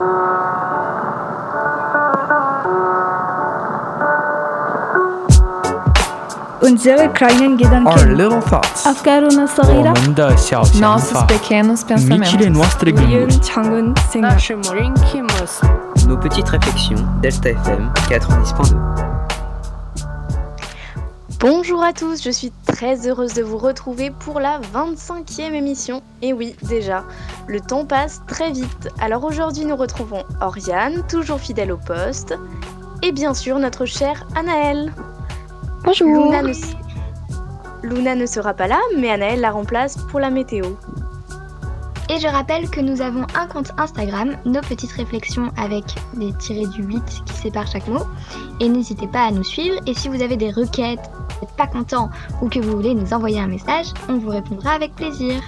Our little thoughts, nossos pequenos pensamentos, nos petites réflexions, Delta FM 90.2. Bonjour à tous, je suis très heureuse de vous retrouver pour la 25e émission. Et oui, déjà, le temps passe très vite. Alors aujourd'hui, nous retrouvons Oriane, toujours fidèle au poste, et bien sûr notre chère Anaëlle. Bonjour. Luna ne, s- Luna ne sera pas là, mais Anaëlle la remplace pour la météo. Et je rappelle que nous avons un compte Instagram, nos petites réflexions avec des tirés du 8 qui séparent chaque mot. Et n'hésitez pas à nous suivre. Et si vous avez des requêtes, vous n'êtes pas content ou que vous voulez nous envoyer un message, on vous répondra avec plaisir.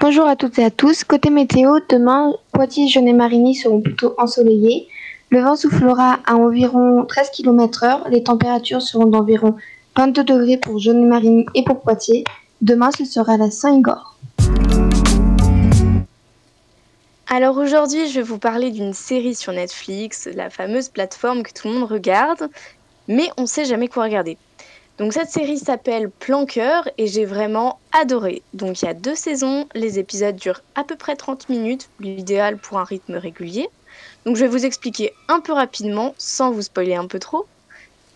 Bonjour à toutes et à tous. Côté météo, demain, Poitiers, Jeune et Marigny seront plutôt ensoleillés. Le vent soufflera à environ 13 km/h. Les températures seront d'environ 22 degrés pour Jeune et Marigny et pour Poitiers. Demain, ce sera la Saint-Igor. Alors aujourd'hui, je vais vous parler d'une série sur Netflix, la fameuse plateforme que tout le monde regarde, mais on sait jamais quoi regarder. Donc cette série s'appelle Plan Cœur et j'ai vraiment adoré. Donc il y a deux saisons, les épisodes durent à peu près 30 minutes, l'idéal pour un rythme régulier. Donc je vais vous expliquer un peu rapidement, sans vous spoiler un peu trop.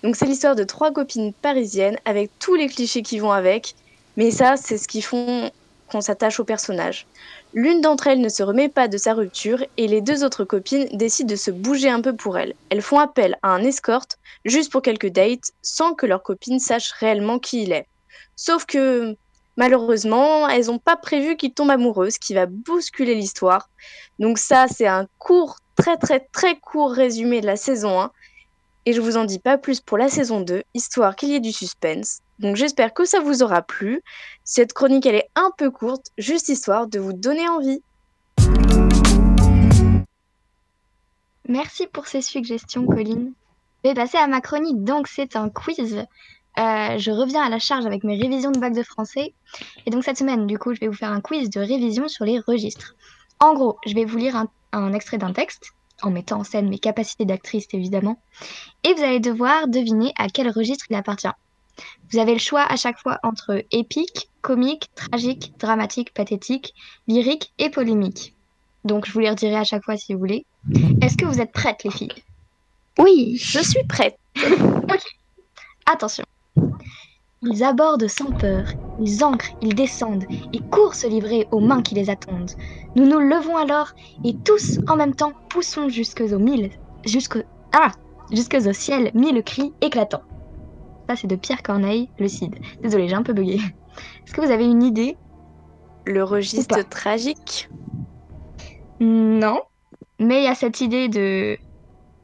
Donc c'est l'histoire de trois copines parisiennes avec tous les clichés qui vont avec, mais ça c'est ce qui font qu'on s'attache au personnage. L'une d'entre elles ne se remet pas de sa rupture et les deux autres copines décident de se bouger un peu pour elle. Elles font appel à un escorte juste pour quelques dates sans que leur copine sache réellement qui il est. Sauf que malheureusement, elles n'ont pas prévu qu'il tombe amoureux, ce qui va bousculer l'histoire. Donc ça, c'est un court, très très très court résumé de la saison 1. Et je vous en dis pas plus pour la saison 2, histoire qu'il y ait du suspense. Donc j'espère que ça vous aura plu. Cette chronique, elle est un peu courte, juste histoire de vous donner envie. Merci pour ces suggestions, Colline. Je vais passer à ma chronique, donc c'est un quiz. Euh, je reviens à la charge avec mes révisions de bac de français. Et donc cette semaine, du coup, je vais vous faire un quiz de révision sur les registres. En gros, je vais vous lire un, un extrait d'un texte, en mettant en scène mes capacités d'actrice évidemment. Et vous allez devoir deviner à quel registre il appartient. Vous avez le choix à chaque fois entre épique, comique, tragique, dramatique, pathétique, lyrique et polémique. Donc je vous les redirai à chaque fois si vous voulez. Est-ce que vous êtes prêtes les filles? Oui. Je suis prête. Attention. Ils abordent sans peur, ils ancrent, ils descendent et courent se livrer aux mains qui les attendent. Nous nous levons alors et tous en même temps poussons jusque mille, jusque ah, jusque au ciel mille cris éclatants. Ça c'est de Pierre Corneille, le Cid. Désolée, j'ai un peu bugué. Est-ce que vous avez une idée Le registre tragique Non. Mais il y a cette idée de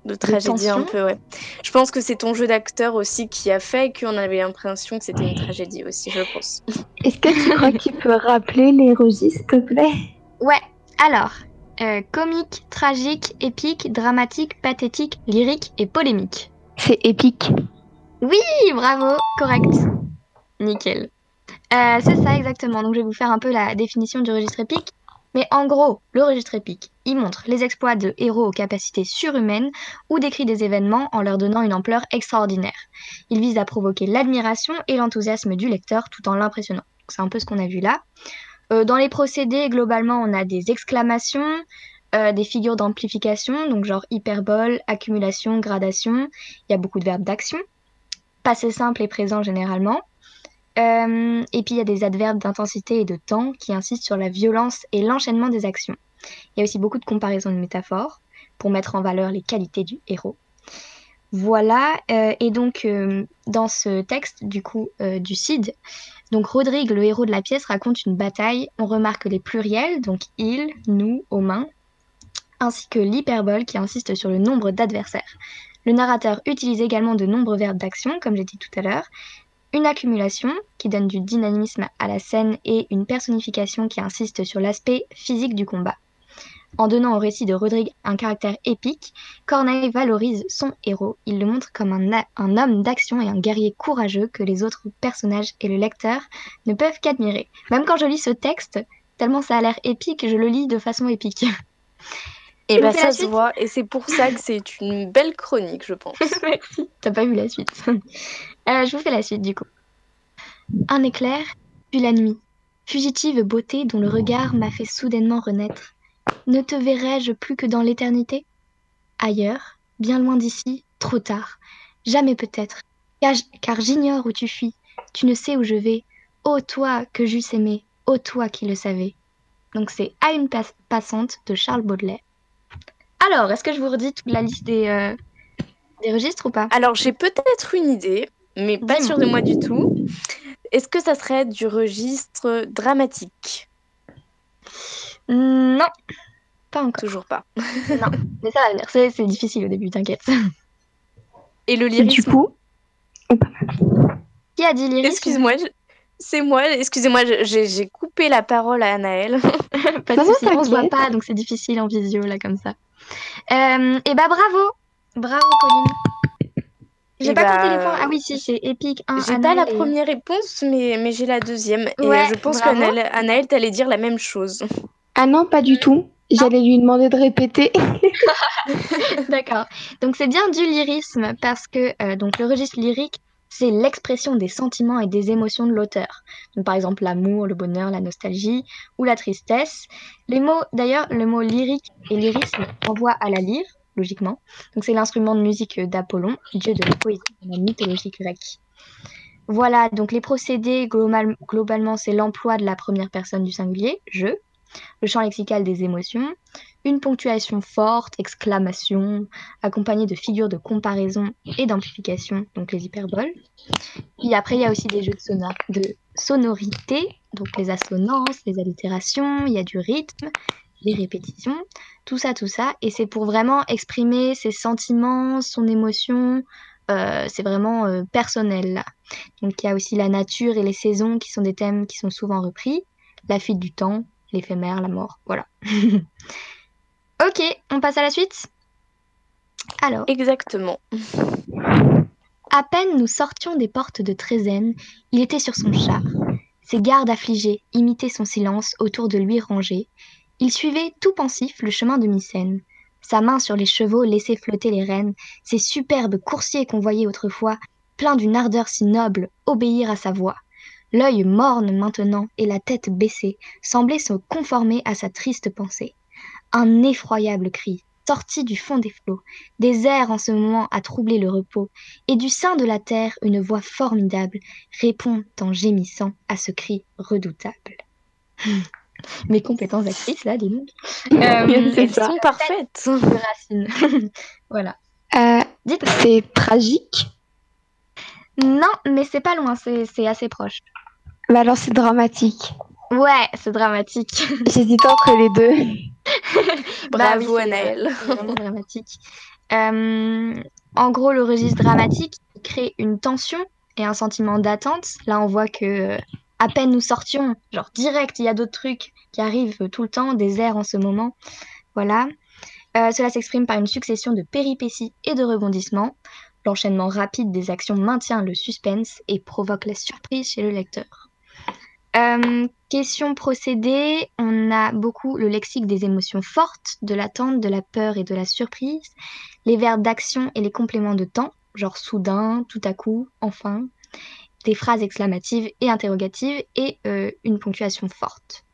de tragédie un peu, ouais. Je pense que c'est ton jeu d'acteur aussi qui a fait qu'on avait l'impression que c'était une tragédie aussi, je pense. Est-ce que tu crois que tu peux rappeler les registres, s'il te plaît? Ouais, alors, euh, comique, tragique, épique, dramatique, pathétique, lyrique et polémique. C'est épique. Oui, bravo, correct. Nickel. Euh, c'est ça exactement, donc je vais vous faire un peu la définition du registre épique. Mais en gros, le registre épique, il montre les exploits de héros aux capacités surhumaines ou décrit des événements en leur donnant une ampleur extraordinaire. Il vise à provoquer l'admiration et l'enthousiasme du lecteur tout en l'impressionnant. C'est un peu ce qu'on a vu là. Euh, dans les procédés, globalement, on a des exclamations, euh, des figures d'amplification, donc genre hyperbole, accumulation, gradation. Il y a beaucoup de verbes d'action. Passé simple et présent généralement. Euh, et puis il y a des adverbes d'intensité et de temps qui insistent sur la violence et l'enchaînement des actions. Il y a aussi beaucoup de comparaisons de métaphores pour mettre en valeur les qualités du héros. Voilà, euh, et donc euh, dans ce texte du coup du Cid, donc Rodrigue, le héros de la pièce, raconte une bataille. On remarque les pluriels, donc il, nous, aux mains, ainsi que l'hyperbole qui insiste sur le nombre d'adversaires. Le narrateur utilise également de nombreux verbes d'action, comme j'ai dit tout à l'heure, une accumulation qui donne du dynamisme à la scène et une personnification qui insiste sur l'aspect physique du combat. En donnant au récit de Rodrigue un caractère épique, Corneille valorise son héros. Il le montre comme un, un homme d'action et un guerrier courageux que les autres personnages et le lecteur ne peuvent qu'admirer. Même quand je lis ce texte, Tellement ça a l'air épique, je le lis de façon épique. Et bah ça se voit, et c'est pour ça que c'est une belle chronique, je pense. Merci. T'as pas vu la suite. Euh, je vous fais la suite du coup. Un éclair, puis la nuit. Fugitive beauté dont le regard m'a fait soudainement renaître. Ne te verrai-je plus que dans l'éternité? Ailleurs, bien loin d'ici, trop tard. Jamais peut-être. Car, j'ignore où tu fuis. Tu ne sais où je vais. Ô toi que j'eusse aimé. Ô toi qui le savais. Donc c'est À une pas- passante de Charles Baudelaire. Alors, est-ce que je vous redis toute la liste des, euh, des registres ou pas? Alors j'ai peut-être une idée, mais pas sûre de moi du tout. Est-ce que ça serait du registre dramatique? Non, pas encore. Toujours pas. Non, mais ça va venir. C'est difficile au début, t'inquiète. Et le Du lyrisme coup, Qui a dit lyrisme? Excuse-moi, je- c'est moi, excusez-moi, j'ai j'ai coupé la parole à Anaël. Non, souci, on se voit pas, donc c'est difficile en visio, là, comme ça. Euh, et bah bravo Bravo, Pauline J'ai pas bah, compté les points. Ah oui, si, c'est épique 1, J'ai pas la et- première réponse, mais, mais j'ai la deuxième. Et Ouais, je pense qu'Anaël, Anaël, t'allais dire la même chose. ah non, pas du tout. J'allais lui demander de répéter. D'accord. Donc c'est bien du lyrisme parce que euh, donc le registre lyrique, c'est l'expression des sentiments et des émotions de l'auteur. Par exemple l'amour, le bonheur, la nostalgie ou la tristesse. Les mots, d'ailleurs, le mot lyrique et lyrisme renvoient à la lyre, logiquement. Donc c'est l'instrument de musique d'Apollon, dieu de la poésie dans la mythologie grecque. Voilà, donc les procédés, global- globalement, c'est l'emploi de la première personne du singulier, je, le champ lexical des émotions, une ponctuation forte, exclamation, accompagnée de figures de comparaison et d'amplification, donc les hyperboles. Puis après, il y a aussi des jeux de, sonor de sonorité, donc les assonances, les allitérations, il y a du rythme, les répétitions, tout ça, tout ça. Et c'est pour vraiment exprimer ses sentiments, son émotion. euh, c'est vraiment euh, personnel. Donc il y a aussi la nature et les saisons qui sont des thèmes qui sont souvent repris, la fuite du temps, l'éphémère, la mort, voilà. ok, on passe à la suite? Alors, Exactement. à peine nous sortions des portes de Trézène, il était sur son char. Ses gardes affligés imitaient son silence autour de lui rangés. Il suivait tout pensif le chemin de Mycène. Sa main sur les chevaux laissait flotter les rênes, ces superbes coursiers qu'on voyait autrefois, pleins d'une ardeur si noble, obéir à sa voix. L'œil morne maintenant et la tête baissée semblaient se conformer à sa triste pensée. Un effroyable cri, sorti du fond des flots, des airs en ce moment à troubler le repos, et du sein de la terre une voix formidable répond en gémissant à ce cri redoutable. Mes compétences d'actrice, là, dis donc. Euh, C'est Elles ça. sont parfaites. de voilà. Euh, Dites-moi. c'est tragique. Non, mais c'est pas loin, c'est assez proche. Bah alors c'est dramatique. Ouais, c'est dramatique. J'hésite entre les deux. Bah Bravo oui, vraiment dramatique. Euh, en gros, le registre dramatique crée une tension et un sentiment d'attente. Là, on voit que euh, à peine nous sortions, genre direct, il y a d'autres trucs qui arrivent tout le temps, des airs en ce moment. Voilà. Euh, cela s'exprime par une succession de péripéties et de rebondissements. L'enchaînement rapide des actions maintient le suspense et provoque la surprise chez le lecteur. Euh, question procédé, on a beaucoup le lexique des émotions fortes, de l'attente, de la peur et de la surprise, les verbes d'action et les compléments de temps, genre soudain, tout à coup, enfin, des phrases exclamatives et interrogatives et euh, une ponctuation forte.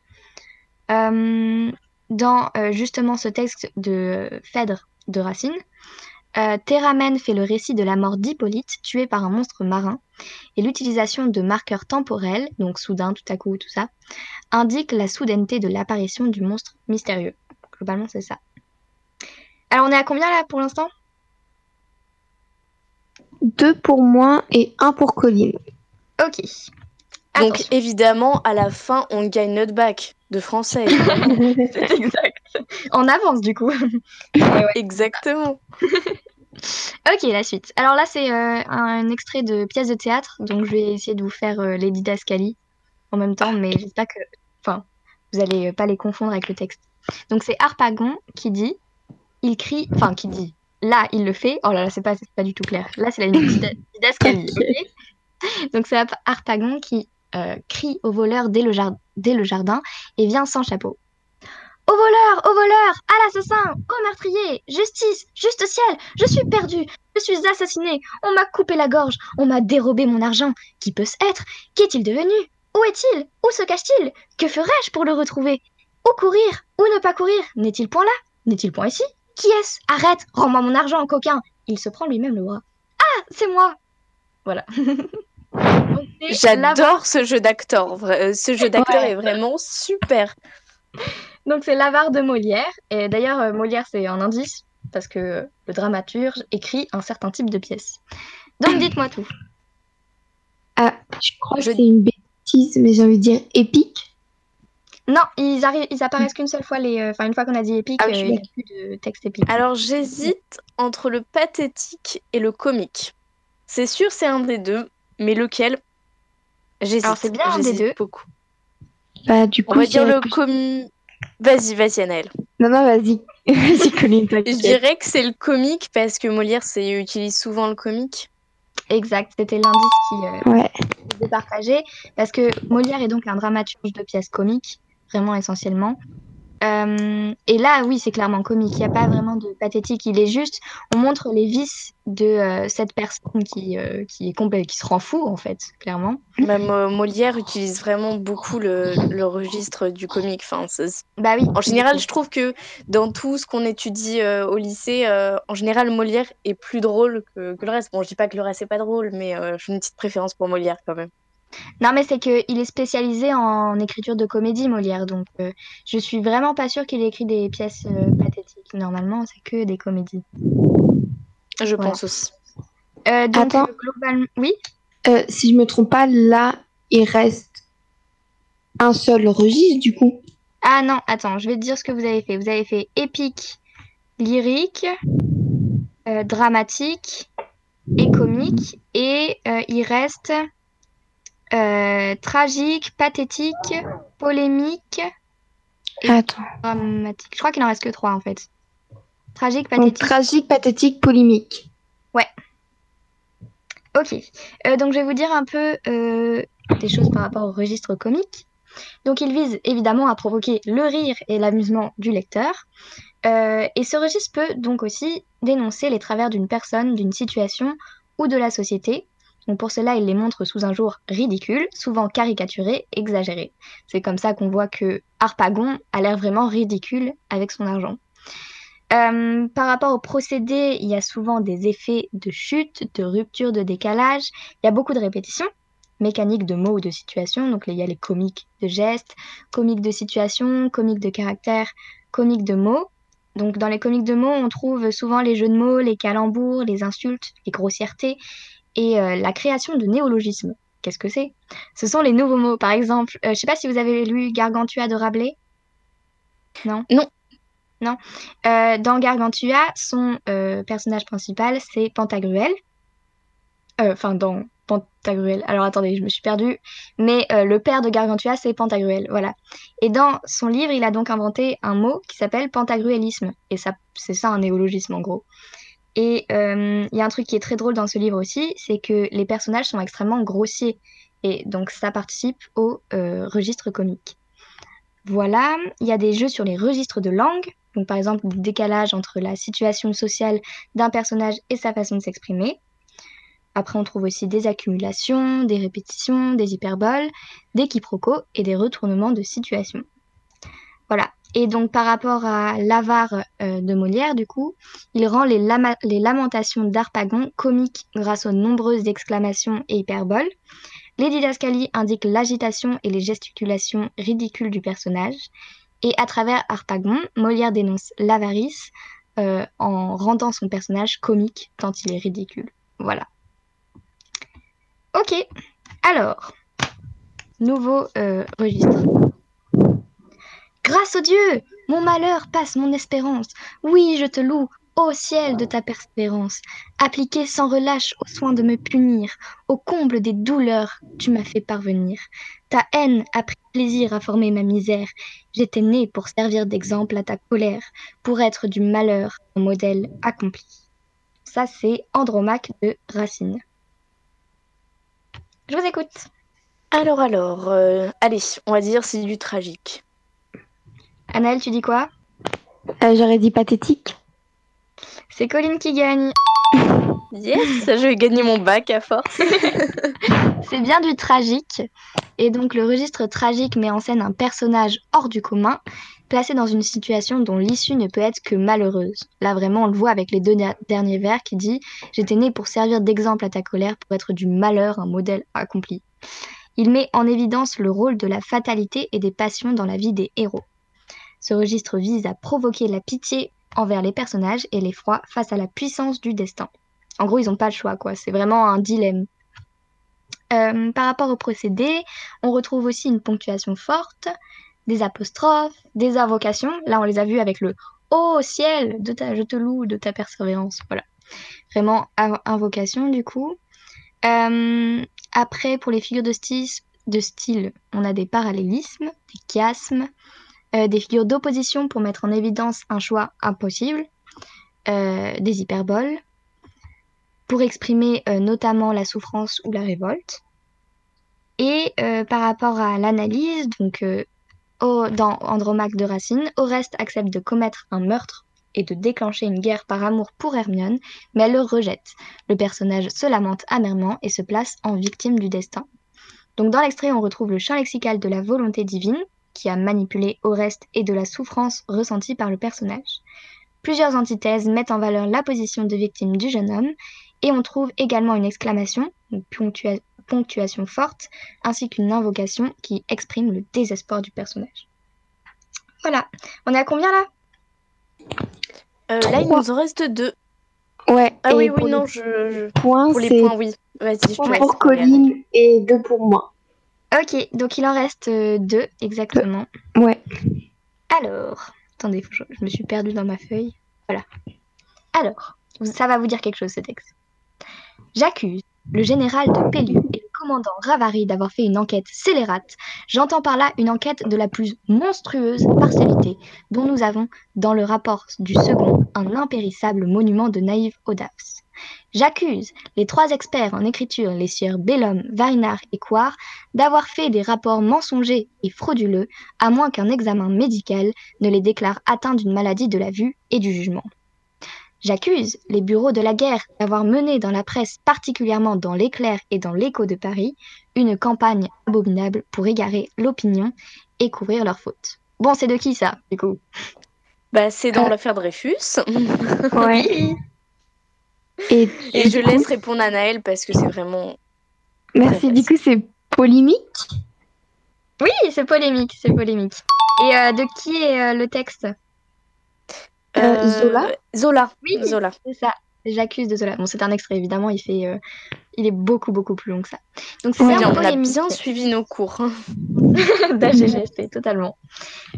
Euh, dans justement ce texte de Phèdre de Racine, euh, Théramène fait le récit de la mort d'Hippolyte, tué par un monstre marin, et l'utilisation de marqueurs temporels, donc soudain, tout à coup, tout ça, indique la soudaineté de l'apparition du monstre mystérieux. Globalement, c'est ça. Alors, on est à combien là pour l'instant? Deux pour moi et un pour Colline. Ok. Donc Attention. évidemment, à la fin, on gagne notre bac de français. c'est exact. On avance du coup. Exactement. Ok, la suite. Alors là, c'est euh, un extrait de pièce de théâtre, donc je vais essayer de vous faire euh, les didascalies en même temps, mais j'espère que, enfin, vous allez euh, pas les confondre avec le texte. Donc c'est Harpagon qui dit, il crie, enfin qui dit, là il le fait. Oh là là, c'est pas, pas du tout clair. Là c'est la dida- didascalie. ok donc c'est Harp- Harpagon qui crie au voleur dès le, jar- dès le jardin et vient sans chapeau. Au voleur, au voleur, à l'assassin, au meurtrier, justice, juste ciel, je suis perdu, je suis assassiné, on m'a coupé la gorge, on m'a dérobé mon argent. Qui peut-ce être? Qu'est-il devenu? Où est-il? Où se cache-t-il? Que ferais-je pour le retrouver? Où courir? Où ne pas courir? N'est-il point là? N'est-il point ici? Qui est-ce? Arrête Rends-moi mon argent, coquin! Il se prend lui-même le bras. Ah, c'est moi! Voilà. J'adore ce jeu d'acteur. euh, Ce jeu d'acteur Ouais. est vraiment super. Donc c'est l'avare de Molière. Et d'ailleurs, euh, Molière, c'est un indice, parce que le dramaturge écrit un certain type de pièce. Donc dites-moi tout. Ah, je crois Je- que c'est une bêtise, mais j'ai envie de dire épique. Non, ils, arrivent, ils apparaissent qu'une seule fois, les, euh, enfin une fois qu'on a dit épique, Ah, euh, il n'y a plus de texte épique. Alors j'hésite entre le pathétique et le comique. C'est sûr, c'est un des deux, mais lequel? Alors, c'est bien un des deux. beaucoup. Bah, du coup, On va dire le que- comique. Vas-y, vas-y, Anaëlle. Non, non, vas-y. vas-y, Colline, Je dirais que c'est le comique parce que Molière c'est, utilise souvent le comique. Exact, c'était l'indice qui euh, Ouais. était partagé, parce que Molière est donc un dramaturge de pièces comiques, vraiment essentiellement. Euh, et là, oui, c'est clairement comique. Il n'y a pas vraiment de pathétique. Il est juste, on montre les vices de euh, cette personne qui, euh, qui est qui se rend fou en fait, clairement. Bah, Mo- Molière utilise vraiment beaucoup le, le registre du comique. Enfin, Bah oui. En général, je trouve que dans tout ce qu'on étudie au lycée, en général, Molière est plus drôle que, que le reste. Bon, je dis pas que le reste n'est pas drôle, mais euh, j'ai une petite préférence pour Molière quand même. Non, mais c'est qu'il est spécialisé en écriture de comédie, Molière. Donc, euh, je suis vraiment pas sûre qu'il ait écrit des pièces euh, pathétiques. Normalement, c'est que des comédies. Je Voilà. pense aussi. Euh, donc, Attends. euh, globalement, oui? Euh, si je me trompe pas, là, il reste un seul registre, du coup. Ah non, attends, je vais te dire ce que vous avez fait. Vous avez fait épique, lyrique, euh, dramatique et comique. Et euh, il reste euh, tragique, pathétique, polémique, Et- Attends. dramatique. Je crois qu'il en reste que trois en fait. Tragique, Donc, pathétique. tragique, pathétique, polémique. Ok. Euh, donc je vais vous dire un peu euh, des choses par rapport au registre comique. Donc il vise évidemment à provoquer le rire et l'amusement du lecteur. Euh, et ce registre peut donc aussi dénoncer les travers d'une personne, d'une situation ou de la société. Donc pour cela, il les montre sous un jour ridicule, souvent caricaturé, exagéré. C'est comme ça qu'on voit que Harpagon a l'air vraiment ridicule avec son argent. Euh, par rapport au procédé, il y a souvent des effets de chute, de rupture, de décalage. Il y a beaucoup de répétitions, mécaniques de mots ou de situations. Donc il y a les comiques de gestes, comiques de situation, comiques de caractère, comiques de mots. Donc dans les comiques de mots, on trouve souvent les jeux de mots, les calembours, les insultes, les grossièretés et euh, la création de néologismes. Qu'est-ce que c'est? Ce sont les nouveaux mots. Par exemple, euh, je ne sais pas si vous avez lu Gargantua de Rabelais? Non? Non. Non? Euh, dans Gargantua, son personnage principal, c'est Pantagruel. Enfin, dans Pantagruel. Alors attendez, je me suis perdue. Mais euh, le père de Gargantua, c'est Pantagruel. Voilà. Et dans son livre, il a donc inventé un mot qui s'appelle pantagruélisme. Et ça, c'est ça un néologisme en gros. Et euh, il y a un truc qui est très drôle dans ce livre aussi, c'est que les personnages sont extrêmement grossiers. Et donc ça participe au euh, registre comique. Voilà, il y a des jeux sur les registres de langue. Donc par exemple, des décalages entre la situation sociale d'un personnage et sa façon de s'exprimer. Après, on trouve aussi des accumulations, des répétitions, des hyperboles, des quiproquos et des retournements de situation. Voilà. Et donc, par rapport à l'avare euh, de Molière, du coup, il rend les, lamentations d'Harpagon comiques grâce aux nombreuses exclamations et hyperboles. Les didascalies indiquent l'agitation et les gesticulations ridicules du personnage. Et à travers Harpagon, Molière dénonce l'avarice euh, en rendant son personnage comique tant il est ridicule. Voilà. Ok, alors, nouveau euh, registre. Au Dieu, mon malheur passe mon espérance. Oui, je te loue, ô ciel de ta persévérance. Appliqué sans relâche au soin de me punir, au comble des douleurs, tu m'as fait parvenir. Ta haine a pris plaisir à former ma misère. J'étais né pour servir d'exemple à ta colère, pour être du malheur un modèle accompli. Ça, c'est Andromaque de Racine. Je vous écoute. Alors, alors, euh, allez, on va dire c'est du tragique. Anaël, tu dis quoi? Euh, J'aurais dit pathétique. C'est Colline qui gagne. Yes, je vais gagner mon bac à force. C'est bien du tragique. Et donc le registre tragique met en scène un personnage hors du commun, placé dans une situation dont l'issue ne peut être que malheureuse. Là vraiment on le voit avec les deux der- derniers vers qui dit ⁇ J'étais né pour servir d'exemple à ta colère, pour être du malheur un modèle accompli ⁇ Il met en évidence le rôle de la fatalité et des passions dans la vie des héros. Ce registre vise à provoquer la pitié envers les personnages et l'effroi face à la puissance du destin. En gros, ils n'ont pas le choix, quoi. C'est vraiment un dilemme. Euh, par rapport au procédé, on retrouve aussi une ponctuation forte, des apostrophes, des invocations. Là, on les a vues avec le Ô ciel, de ta, je te loue de ta persévérance. Voilà. Vraiment inv- invocation, du coup. Euh, après, pour les figures de style, de style, on a des parallélismes, des chiasmes, des figures d'opposition pour mettre en évidence un choix impossible, euh, des hyperboles, pour exprimer euh, notamment la souffrance ou la révolte. Et euh, par rapport à l'analyse, donc euh, dans Andromaque de Racine, Oreste accepte de commettre un meurtre et de déclencher une guerre par amour pour Hermione, mais elle le rejette. Le personnage se lamente amèrement et se place en victime du destin. Donc dans l'extrait, on retrouve le champ lexical de la volonté divine, qui a manipulé Oreste, et de la souffrance ressentie par le personnage. Plusieurs antithèses mettent en valeur la position de victime du jeune homme, et on trouve également une exclamation, une ponctua- ponctuation forte, ainsi qu'une invocation qui exprime le désespoir du personnage. Voilà. On est à combien là? Euh, là, il nous en reste deux. Ouais. Ah et oui, pour oui, non, je, je- points, pour les c'est points, oui. Vas-y, je te pour. Colline et deux pour moi. Ok, donc il en reste euh, deux exactement. Ouais. Alors, attendez, je, je me suis perdue dans ma feuille. Voilà. Alors, ça va vous dire quelque chose ce texte. J'accuse le général de Pellu et commandant Ravary d'avoir fait une enquête scélérate. J'entends par là une enquête de la plus monstrueuse partialité dont nous avons, dans le rapport du second, un impérissable monument de naïve audace. J'accuse les trois experts en écriture, les sieurs Bellum, Varinard et Coire, d'avoir fait des rapports mensongers et frauduleux, à moins qu'un examen médical ne les déclare atteints d'une maladie de la vue et du jugement. J'accuse les bureaux de la guerre d'avoir mené dans la presse, particulièrement dans l'Éclair et dans l'Écho de Paris, une campagne abominable pour égarer l'opinion et couvrir leurs fautes. Bon, c'est de qui ça, du coup? Bah, c'est dans Euh. l'affaire Dreyfus. Ouais. Et, Et je laisse répondre à Naël parce que c'est vraiment. Merci. Ouais, Du coup, c'est polémique? Oui, c'est polémique, c'est polémique. Et euh, de qui est euh, le texte? Euh, Zola Zola. Oui. Zola. C'est ça. J'accuse de Zola. Bon, c'est un extrait, évidemment, il fait, euh, il est beaucoup, beaucoup plus long que ça. Donc c'est Ouais, bien on a bien suivi nos cours. hein. d'AGGST, totalement.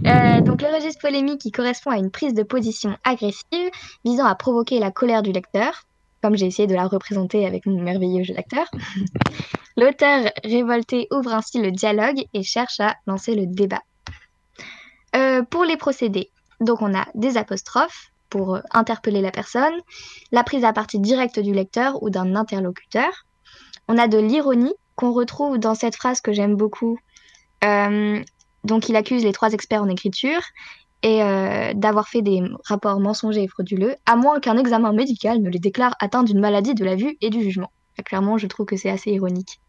Euh, donc le registre polémique qui correspond à une prise de position agressive visant à provoquer la colère du lecteur, comme j'ai essayé de la représenter avec mon merveilleux jeu d'acteur. L'auteur révolté ouvre ainsi le dialogue et cherche à lancer le débat. Euh, pour les procédés, donc on a des apostrophes pour euh, interpeller la personne, la prise à partie directe du lecteur ou d'un interlocuteur. On a de l'ironie qu'on retrouve dans cette phrase que j'aime beaucoup. Euh, donc il accuse les trois experts en écriture et euh, d'avoir fait des rapports mensongers et frauduleux, à moins qu'un examen médical ne les déclare atteints d'une maladie de la vue et du jugement. Clairement, je trouve que c'est assez ironique.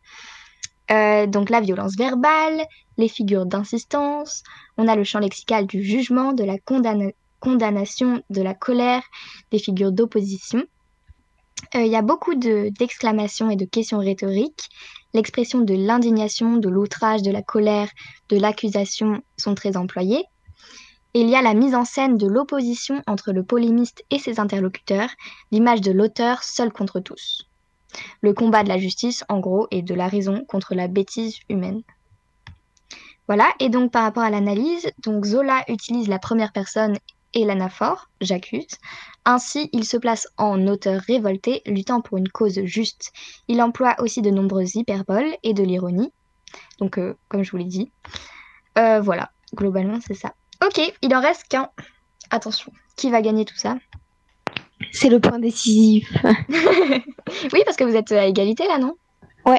Euh, donc la violence verbale, les figures d'insistance, on a le champ lexical du jugement, de la condamna- condamnation, de la colère, des figures d'opposition. Euh, Il y a beaucoup de- d'exclamations et de questions rhétoriques. L'expression de l'indignation, de l'outrage, de la colère, de l'accusation sont très employées. Et il y a la mise en scène de l'opposition entre le polémiste et ses interlocuteurs, l'image de l'auteur seul contre tous. Le combat de la justice, en gros, et de la raison contre la bêtise humaine. Voilà, et donc par rapport à l'analyse, donc Zola utilise la première personne et l'anaphore, j'accuse. Ainsi, il se place en auteur révolté, luttant pour une cause juste. Il emploie aussi de nombreuses hyperboles et de l'ironie. Donc, euh, comme je vous l'ai dit. Euh, voilà, globalement, c'est ça. Ok, il en reste qu'un. Attention, qui va gagner tout ça? C'est le point décisif. Oui, parce que vous êtes à égalité là, non? Oui,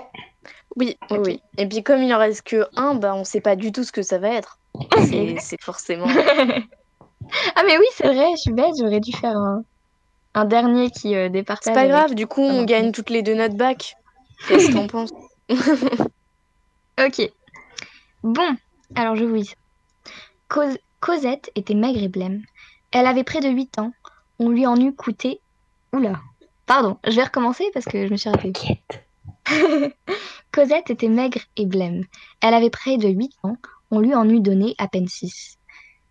oui, oui. Et puis comme il en reste que un, bah on sait pas du tout ce que ça va être. C'est forcément. ah mais oui, c'est vrai, je suis bête, j'aurais dû faire un, un dernier qui euh, départage. C'est pas avec- grave, du coup Ah on gagne toutes les deux notre bac. Qu'est-ce que t'en penses? Ok. Bon, alors je vous lis. Cos- Cosette était maigre et blême. Elle avait près de 8 ans. On lui en eût coûté... Oula. Pardon, je vais recommencer parce que je me suis ratée. Cosette était maigre et blême. Elle avait près de 8 ans. On lui en eût donné à peine 6.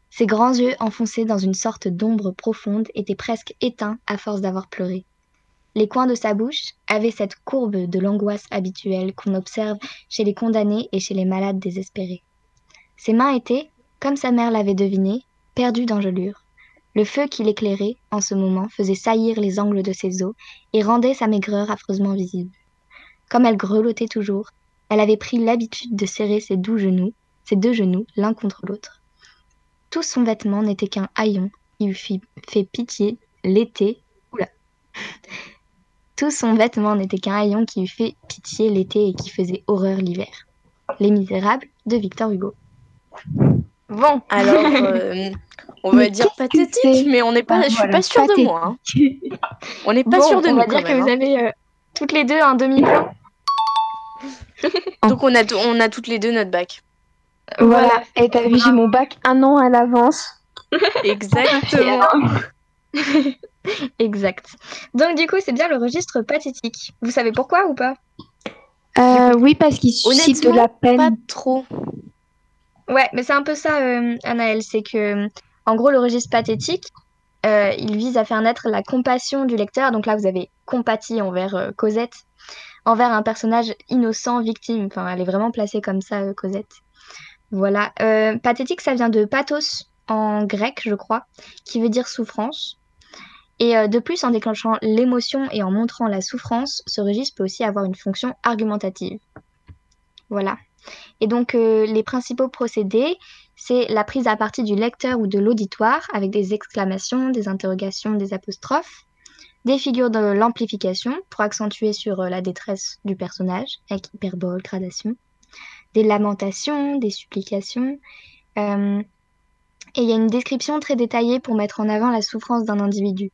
Ses grands yeux enfoncés dans une sorte d'ombre profonde étaient presque éteints à force d'avoir pleuré. Les coins de sa bouche avaient cette courbe de l'angoisse habituelle qu'on observe chez les condamnés et chez les malades désespérés. Ses mains étaient, comme sa mère l'avait deviné, perdues d'engelure. Le feu qui l'éclairait, en ce moment, faisait saillir les angles de ses os et rendait sa maigreur affreusement visible. Comme elle grelottait toujours, elle avait pris l'habitude de serrer ses doux genoux, ses deux genoux l'un contre l'autre. Tout son vêtement n'était qu'un haillon qui fit- fait pitié l'été. Oula. Tout son vêtement n'était qu'un haillon qui eût fait pitié l'été et qui faisait horreur l'hiver. Les Misérables de Victor Hugo. Bon, Alors, euh, on va Mais dire pathétique, mais on n'est pas, Ah, je suis voilà, pas sûre de moi. hein. On n'est pas bon, sûr de on nous va quand dire que même, vous hein. avez euh, toutes les deux un demi-point. Donc on a, on a toutes les deux notre bac. Voilà. Et t'as vu, j'ai mon bac un an à l'avance. Exactement. Exact. Donc du coup, c'est bien le registre pathétique. Vous savez pourquoi ou pas? Euh, oui, parce qu'il suscite de la peine. Pas trop. Ouais, mais c'est un peu ça, euh, Anaël. C'est que, en gros, le registre pathétique, euh, il vise à faire naître la compassion du lecteur. Donc là, vous avez compatie envers euh, Cosette, envers un personnage innocent, victime. Enfin, elle est vraiment placée comme ça, euh, Cosette. Voilà. Pathétique, ça vient de pathos en grec, je crois, qui veut dire souffrance. Et de plus, en déclenchant l'émotion et en montrant la souffrance, ce registre peut aussi avoir une fonction argumentative. Voilà. Et donc, euh, les principaux procédés, c'est la prise à partie du lecteur ou de l'auditoire avec des exclamations, des interrogations, des apostrophes, des figures de l'amplification pour accentuer sur euh, la détresse du personnage avec hyperbole, gradation, des lamentations, des supplications. euh, et il y a une description très détaillée pour mettre en avant la souffrance d'un individu.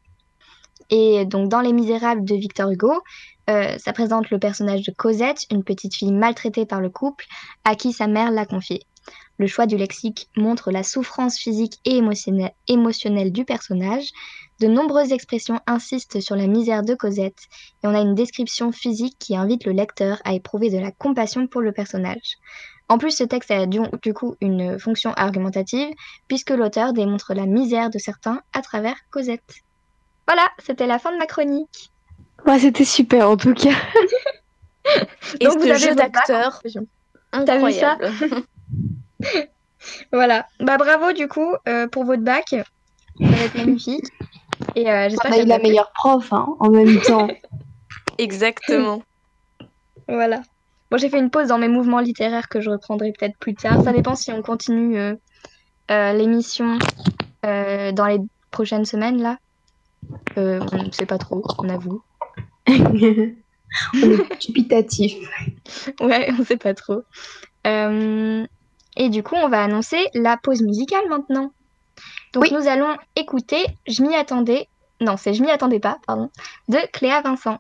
Et donc, dans Les Misérables de Victor Hugo, euh, ça présente le personnage de Cosette, une petite fille maltraitée par le couple, à qui sa mère l'a confiée. Le choix du lexique montre la souffrance physique et émotionnelle, du personnage. De nombreuses expressions insistent sur la misère de Cosette et on a une description physique qui invite le lecteur à éprouver de la compassion pour le personnage. En plus, ce texte a du, du coup une fonction argumentative puisque l'auteur démontre la misère de certains à travers Cosette. Voilà, c'était la fin de ma chronique. Ouais, c'était super en tout cas. Et Donc, vous ce avez jeu d'acteur. T'as vu ça incroyable. Voilà. Bah bravo du coup euh, pour votre bac. Ça va être magnifique. Et euh, On j'espère a que eu la meilleure prof hein, en même temps. Exactement. Voilà. Bon, j'ai fait une pause dans mes mouvements littéraires que je reprendrai peut-être plus tard. Ça dépend si on continue euh, euh, l'émission euh, dans les prochaines semaines là. Euh, on ne sait pas trop, on avoue. On est dubitatif. Ouais, on sait pas trop. Euh, et du coup, on va annoncer la pause musicale maintenant. Donc Oui. nous allons écouter Je m'y attendais. Non, c'est Je m'y attendais pas, pardon, de Cléa Vincent.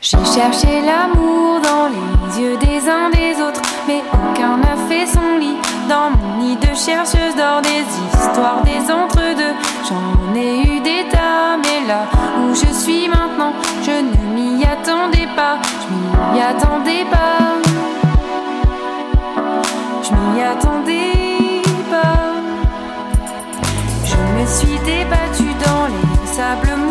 J'ai cherché l'amour dans les yeux des uns des autres, mais aucun n'a fait son lit. Dans mon nid de chercheuse d'or, des histoires, des entre-deux. J'en ai eu des tas, mais là où je suis maintenant, je ne m'y attendais pas. Je m'y attendais pas. Je m'y attendais pas. Je me suis débattue dans les sables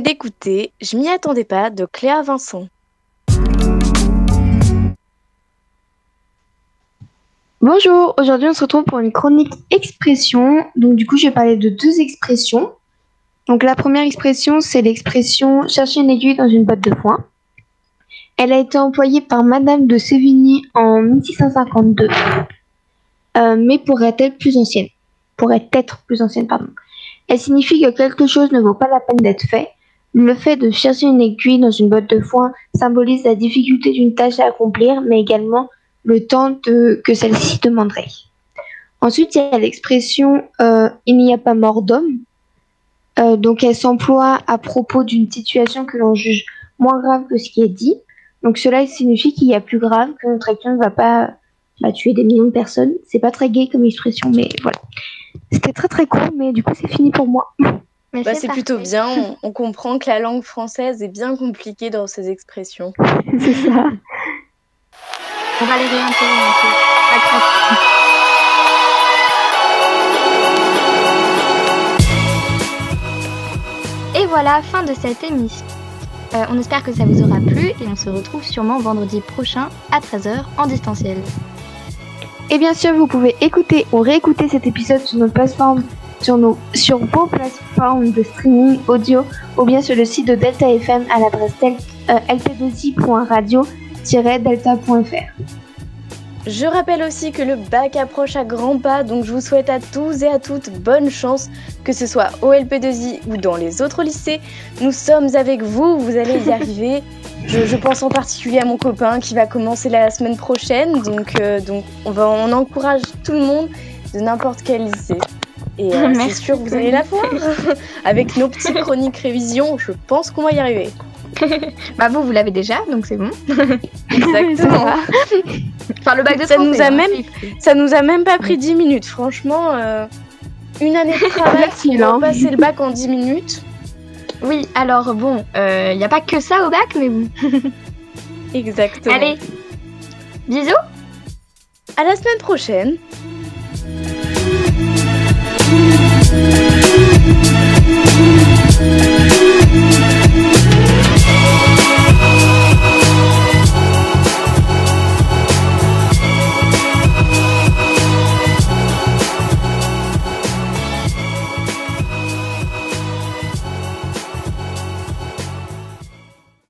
d'écouter Je m'y attendais pas de Cléa Vincent. Bonjour, aujourd'hui on se retrouve pour une chronique expression. Donc du coup je vais parler de deux expressions. Donc la première expression c'est l'expression chercher une aiguille dans une botte de foin. Elle a été employée par Madame de Sévigny en 1652, euh, mais pourrait être plus ancienne. Pourrait être plus ancienne, pardon. Elle signifie que quelque chose ne vaut pas la peine d'être fait. Le fait de chercher une aiguille dans une botte de foin symbolise la difficulté d'une tâche à accomplir, mais également le temps que celle-ci demanderait. Ensuite, il y a l'expression euh, il n'y a pas mort d'homme. Euh, donc, elle s'emploie à propos d'une situation que l'on juge moins grave que ce qui est dit. Donc, cela signifie qu'il y a plus grave, que notre action ne va pas bah, tuer des millions de personnes. C'est pas très gay comme expression, mais voilà. C'était très très court, mais du coup, c'est fini pour moi. Mais Bah, c'est plutôt bien. On, on comprend que la langue française est bien compliquée dans ses expressions. C'est ça. On va les. Et voilà, fin de cette émission. Euh, on espère que ça vous aura plu et on se retrouve sûrement vendredi prochain à 13h en distanciel. Et bien sûr, vous pouvez écouter ou réécouter cet épisode sur nos plateformes, sur, nos, sur vos plateformes de streaming audio ou bien sur le site de Delta FM à l'adresse tel- euh, lp2i.radio-delta.fr. Je rappelle aussi que le bac approche à grands pas, donc je vous souhaite à tous et à toutes bonne chance, que ce soit au LP2I ou dans les autres lycées. Nous sommes avec vous, vous allez y arriver. Je, je pense en particulier à mon copain qui va commencer la semaine prochaine, donc, euh, donc on, va, on encourage tout le monde de n'importe quel lycée. Et euh, c'est sûr que vous allez la voir. Avec nos petites chroniques révision, je pense qu'on va y arriver. Bah vous, vous l'avez déjà, donc c'est bon. Exactement. Enfin, le bac de Ça français, nous a hein, même-. Ça nous a même pas pris 10 minutes, franchement. euh, une année de travail pour passer le bac en 10 minutes. Oui, alors bon, il n'y a pas que ça au bac, mais bon. Exactement. Allez, bisous À la semaine prochaine.